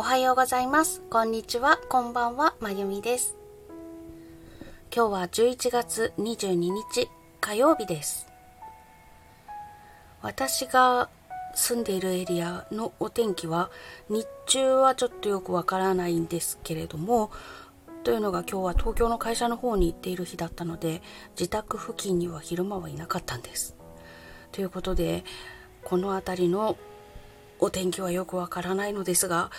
おはようございます。こんにちは。こんばんは。まゆみです。今日は11月22日火曜日です。私が住んでいるエリアのお天気は日中はちょっとよくわからないんですけれどもというのが今日は東京の会社の方に行っている日だったので自宅付近には昼間はいなかったんです。ということでこの辺りのお天気はよくわからないのですが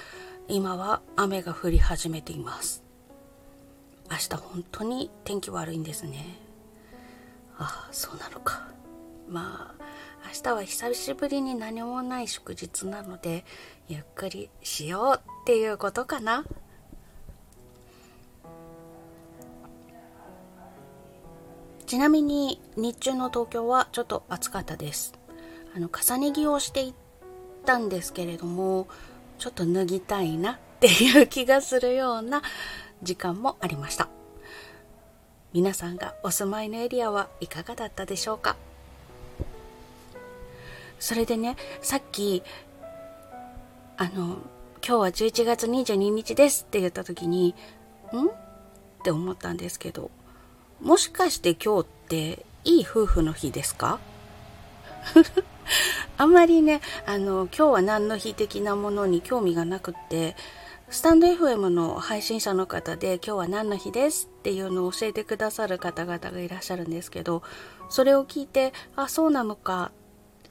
今は雨が降り始めています。明日本当に天気悪いんですね。ああそうなのか。まあ明日は久しぶりに何もない祝日なのでゆっくりしようっていうことかな。ちなみに日中の東京はちょっと暑かったです。あの重ね着をしていったんですけれどもちょっと脱ぎたいなっていう気がするような時間もありました。皆さんがお住まいのエリアはいかがだったでしょうか？それでねさっきあの今日は11月22日ですって言った時にん？って思ったんですけどもしかして今日っていい夫婦の日ですか？あんまりね、あの、今日は何の日的なものに興味がなくって、スタンド FM の配信者の方で今日は何の日ですっていうのを教えてくださる方々がいらっしゃるんですけど、それを聞いて、あ、そうなのか、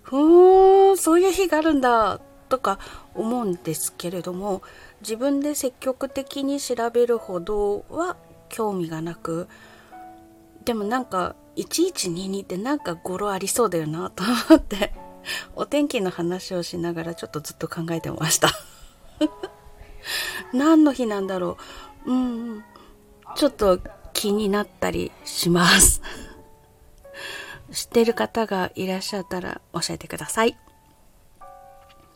ふーん、そういう日があるんだ、とか思うんですけれども、自分で積極的に調べるほどは興味がなく、でもなんか1122ってなんか語呂ありそうだよなと思って。お天気の話をしながらちょっとずっと考えてました。何の日なんだろう。うんちょっと気になったりします。知ってる方がいらっしゃったら教えてください。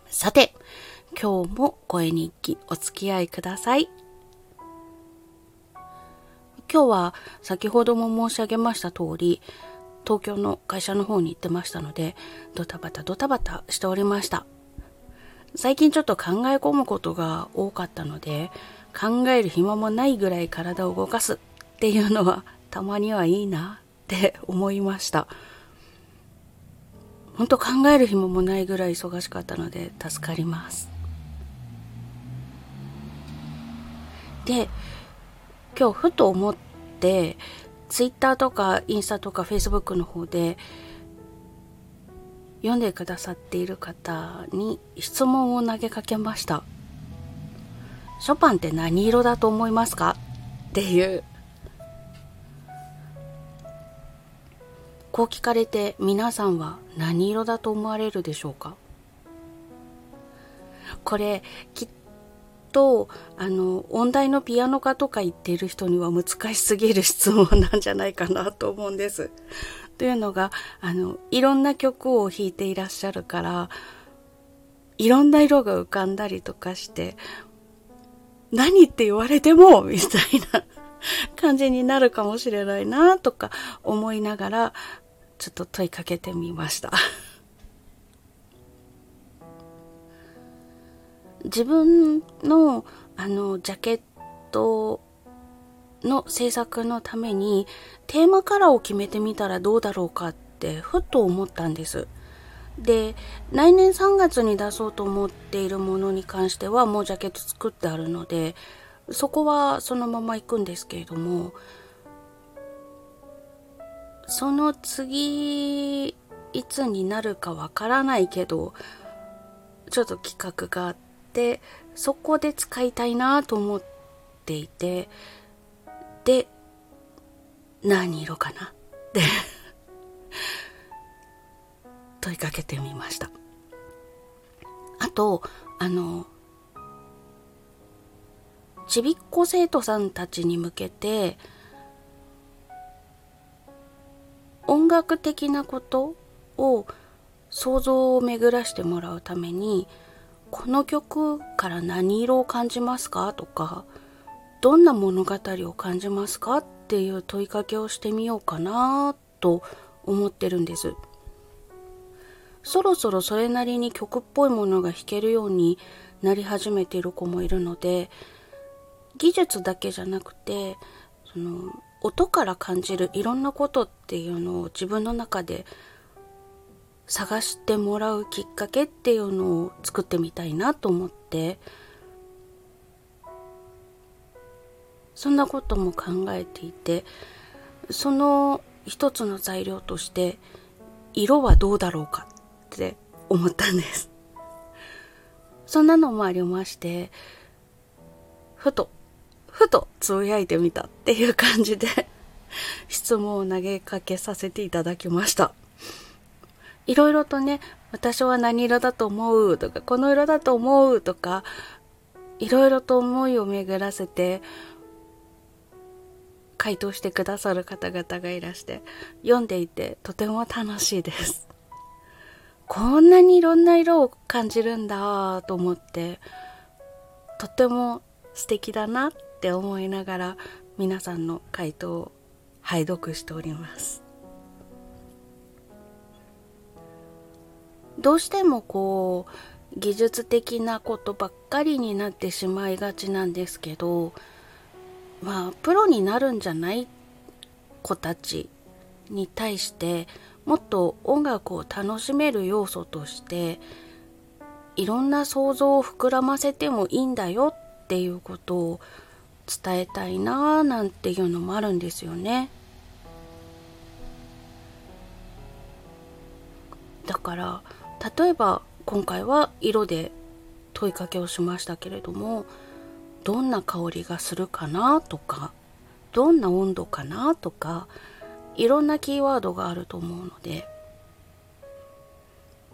さて今日も声日記お付き合いください。今日は先ほども申し上げました通り東京の会社の方に行ってましたのでドタバタドタバタしておりました。最近ちょっと考え込むことが多かったので考える暇もないぐらい体を動かすっていうのはたまにはいいなって思いました。本当考える暇もないぐらい忙しかったので助かります。で今日ふと思ってツイッターとかインスタとかフェイスブックの方で読んでくださっている方に質問を投げかけました。ショパンって何色だと思いますか？っていう。こう聞かれて皆さんは何色だと思われるでしょうか？これきとあの音大のピアノ科とか言ってる人には難しすぎる質問なんじゃないかなと思うんです。というのがあのいろんな曲を弾いていらっしゃるからいろんな色が浮かんだりとかして何って言われても みたいな感じになるかもしれないなとか思いながらちょっと問いかけてみました。自分のあのジャケットの制作のためにテーマカラーを決めてみたらどうだろうかってふっと思ったんです。で来年3月に出そうと思っているものに関してはもうジャケット作ってあるのでそこはそのまま行くんですけれどもその次いつになるかわからないけどちょっと企画があってそこで使いたいなと思っていてで何色かな？って問いかけてみました。あとあのちびっこ生徒さんたちに向けて音楽的なことを想像を巡らしてもらうためにこの曲から何色を感じますか？とかどんな物語を感じますか？っていう問いかけをしてみようかなと思ってるんです。そろそろそれなりに曲っぽいものが弾けるようになり始めている子もいるので技術だけじゃなくてその音から感じるいろんなことっていうのを自分の中で探してもらうきっかけっていうのを作ってみたいなと思って。そんなことも考えていてその一つの材料として色はどうだろうかって思ったんです。そんなのもありましてふとふとつぶやいてみたっていう感じで質問を投げかけさせていただきました。いろいろとね私は何色だと思う？とかこの色だと思う？とかいろいろと思いを巡らせて回答してくださる方々がいらして読んでいてとても楽しいです。こんなにいろんな色を感じるんだと思ってとても素敵だなって思いながら皆さんの回答を拝読しております。どうしてもこう技術的なことばっかりになってしまいがちなんですけどまあプロになるんじゃない子たちに対してもっと音楽を楽しめる要素としていろんな想像を膨らませてもいいんだよっていうことを伝えたいなーなんていうのもあるんですよね。だから例えば今回は色で問いかけをしましたけれどもどんな香りがするかなとかどんな温度かなとかいろんなキーワードがあると思うので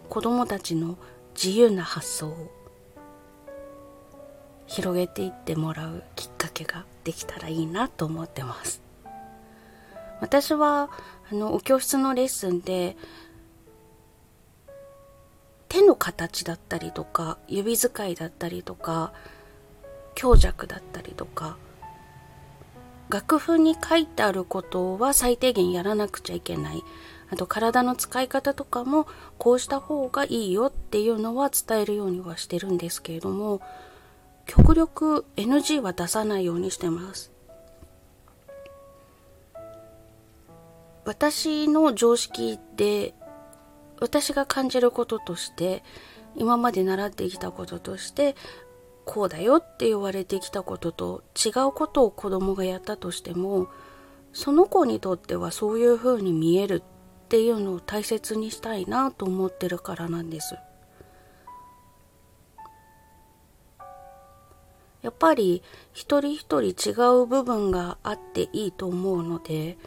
子どもたちの自由な発想を広げていってもらうきっかけができたらいいなと思ってます。私はあのお教室のレッスンで手の形だったりとか指使いだったりとか強弱だったりとか楽譜に書いてあることは最低限やらなくちゃいけない。あと体の使い方とかもこうした方がいいよっていうのは伝えるようにはしてるんですけれども極力 NG は出さないようにしてます。私の常識で私が感じることとして今まで習ってきたこととしてこうだよって言われてきたことと違うことを子供がやったとしてもその子にとってはそういう風に見えるっていうのを大切にしたいなと思ってるからなんです。やっぱり一人一人違う部分があっていいと思うので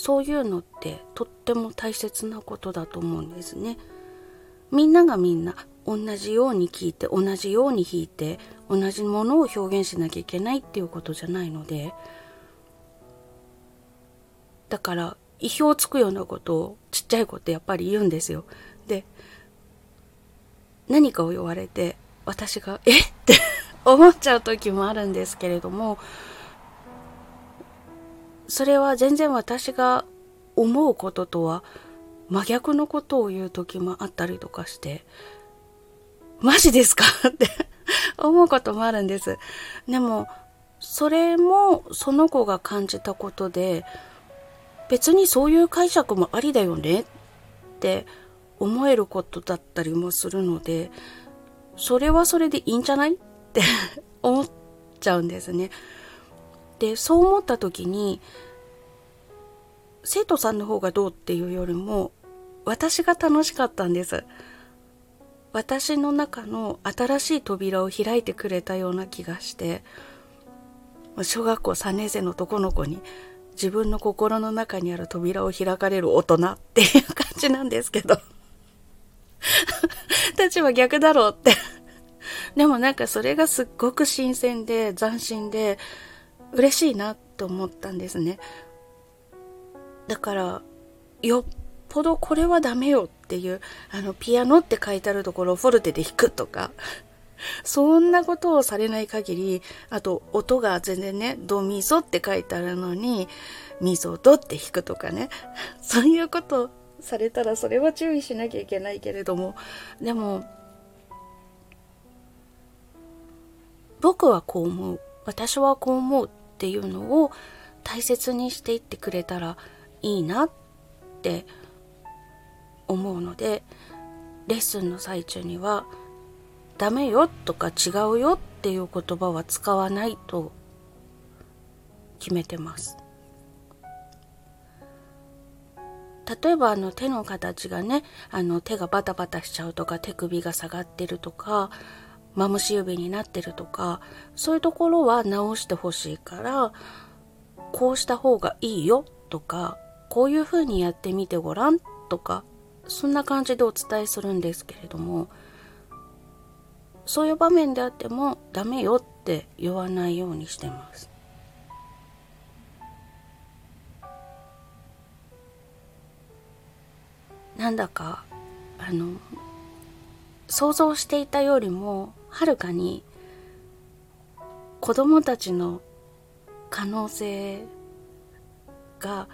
そういうのってとっても大切なことだと思うんですね。みんながみんな同じように聞いて同じように弾いて同じものを表現しなきゃいけないっていうことじゃないのでだから意表をつくようなことをちっちゃい子ってやっぱり言うんですよ。で何かを言われて私が「え？っ?」て思っちゃう時もあるんですけれどもそれは全然私が思うこととは真逆のことを言う時もあったりとかして、マジですか？って思うこともあるんです。でも、それもその子が感じたことで、別にそういう解釈もありだよね？って思えることだったりもするので、それはそれでいいんじゃない？って思っちゃうんですね。で、そう思った時に、生徒さんの方がどうっていうよりも、私が楽しかったんです。私の中の新しい扉を開いてくれたような気がして、小学校3年生の男の子に自分の心の中にある扉を開かれる大人っていう感じなんですけど 立場逆だろうってでもなんかそれがすっごく新鮮で斬新で嬉しいなと思ったんですね。だから、よっぽどこれはダメよっていう、あの、ピアノって書いてあるところをフォルテで弾くとか、そんなことをされない限り、あと、音が全然ね、ドミソって書いてあるのに、ミソドって弾くとかね、そういうことされたらそれは注意しなきゃいけないけれども。でも僕はこう思う。私はこう思う。っていうのを大切にしていってくれたらいいなって思うのでレッスンの最中には「ダメよ」とか「違うよ」っていう言葉は使わないと決めてます。例えばあの手の形がねあの手がバタバタしちゃうとか手首が下がってるとかマムシ指になってるとかそういうところは直してほしいからこうした方がいいよとかこういう風にやってみてごらんとかそんな感じでお伝えするんですけれどもそういう場面であってもダメよって言わないようにしてます。なんだかあの想像していたよりもはるかに子供たちの可能性が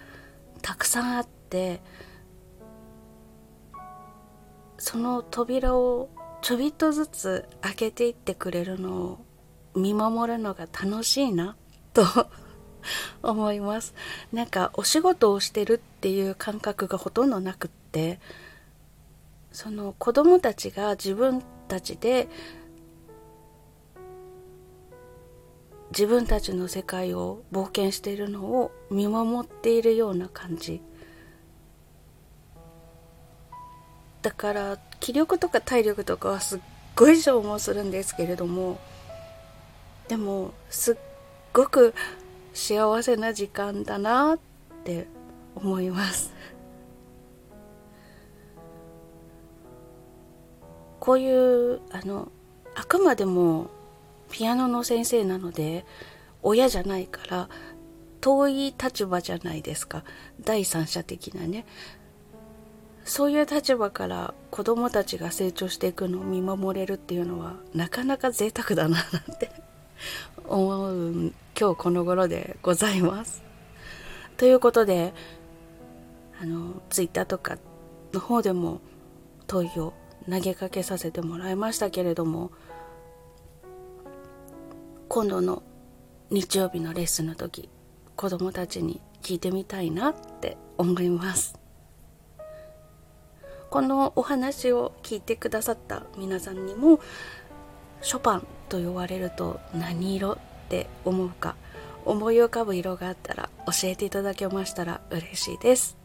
たくさんあってその扉をちょびっとずつ開けていってくれるのを見守るのが楽しいなと 思います。なんかお仕事をしてるっていう感覚がほとんどなくってその子供たちが自分たちで自分たちの世界を冒険しているのを見守っているような感じ。だから気力とか体力とかはすっごい消耗するんですけれどもでもすっごく幸せな時間だなって思います。こういうあのあくまでもピアノの先生なので親じゃないから遠い立場じゃないですか第三者的なねそういう立場から子供たちが成長していくのを見守れるっていうのはなかなか贅沢だななんて思う今日この頃でございます。ということであのツイッターとかの方でも問いを投げかけさせてもらいましたけれども今度の日曜日のレッスンの時子供たちに聞いてみたいなって思います。このお話を聞いてくださった皆さんにもショパンと言われると何色って思うか思い浮かぶ色があったら教えていただけましたら嬉しいです。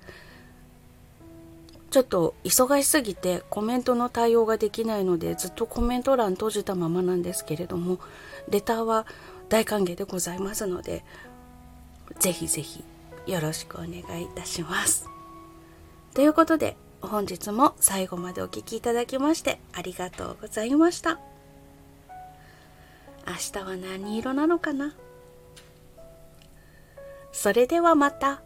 ちょっと忙しすぎてコメントの対応ができないのでずっとコメント欄閉じたままなんですけれどもレターは大歓迎でございますのでぜひぜひよろしくお願いいたします。ということで本日も最後までお聴きいただきましてありがとうございました。明日は何色なのかな？それではまた。